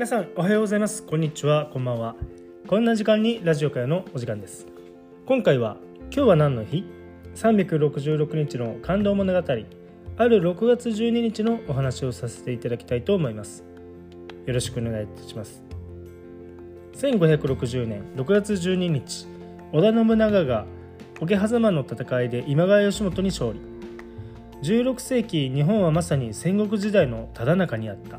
皆さんおはようございます。こんにちは。こんばんは。こんな時間にラジオ会のお時間です。今回は今日は何の日？366日の感動物語。ある6月12日のお話をさせていただきたいと思います。よろしくお願いいたします。1560年6月12日織田信長が桶狭間の戦いで今川義元に勝利。16世紀日本はまさに戦国時代のただ中にあった。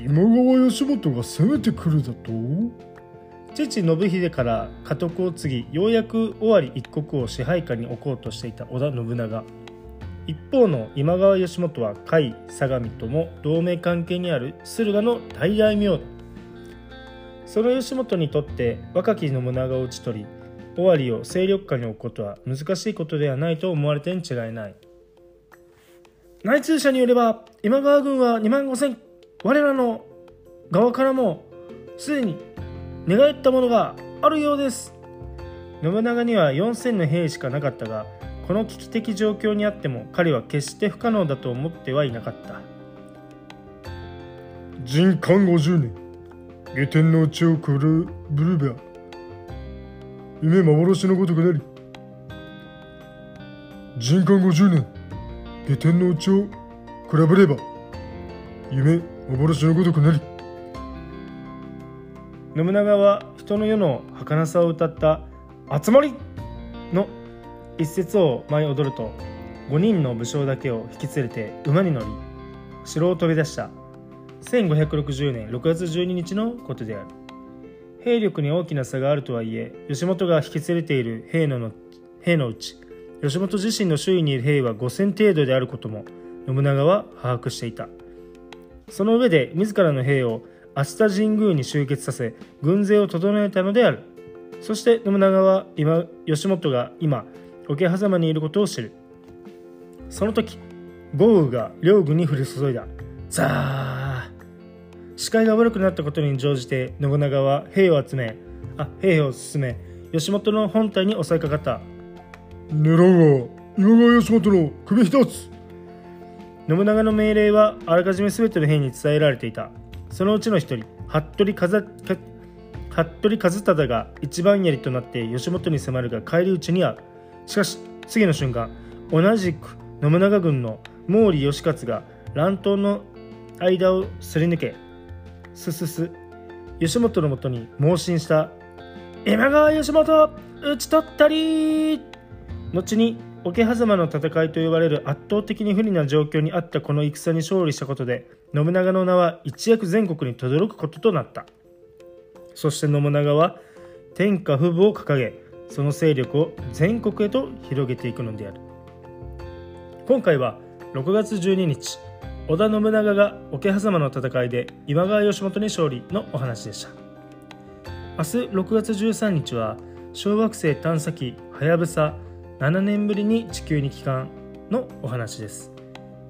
今川義元が攻めてくるだと？父信秀から家督を継ぎようやく尾張一国を支配下に置こうとしていた織田信長。一方の今川義元は甲斐相模とも同盟関係にある駿河の大大名。その義元にとって若き信長を討ち取り尾張を勢力下に置くことは難しいことではないと思われてに違いない。内通者によれば今川軍は2万5千我らの側からもすでに寝返ったものがあるようです。信長には4000の兵しかなかったがこの危機的状況にあっても彼は決して不可能だと思ってはいなかった。人間50年下天の地をくるブルベア。夢幻のごとくなり人間50年下天の地を比べれば夢幻のごとくなり。信長は人の世の儚さを歌った「集まり!」の一節を舞い踊ると5人の武将だけを引き連れて馬に乗り城を飛び出した。1560年6月12日のことである。兵力に大きな差があるとはいえ義元が引き連れている兵の兵のうち義元自身の周囲にいる兵は5,000程度であることも信長は把握していた。その上で自らの兵を熱田神宮に集結させ軍勢を整えたのである。そして信長は今義元が今桶狭間にいることを知る。その時豪雨が両軍に降り注いだ。ザー。視界が悪くなったことに乗じて信長は兵を集めあ兵を進め義元の本体に襲いかかった。狙うは今川義元の首一つ。信長の命令はあらかじめ全ての兵に伝えられていた。そのうちの一人服部和服部和忠が一番槍となって義元に迫るが返り討ちに遭う。しかし次の瞬間同じく信長軍の毛利義勝が乱闘の間をすり抜けすすす義元のもとに猛進した今川義元討ち取ったり後に桶狭間の戦いと呼ばれる圧倒的に不利な状況にあったこの戦に勝利したことで信長の名は一躍全国に轟くこととなった。そして信長は天下不武を掲げその勢力を全国へと広げていくのである。今回は6月12日織田信長が桶狭間の戦いで今川義元に勝利のお話でした。明日6月13日は小惑星探査機はやぶさ7年ぶりに地球に帰還のお話です。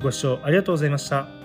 ご視聴ありがとうございました。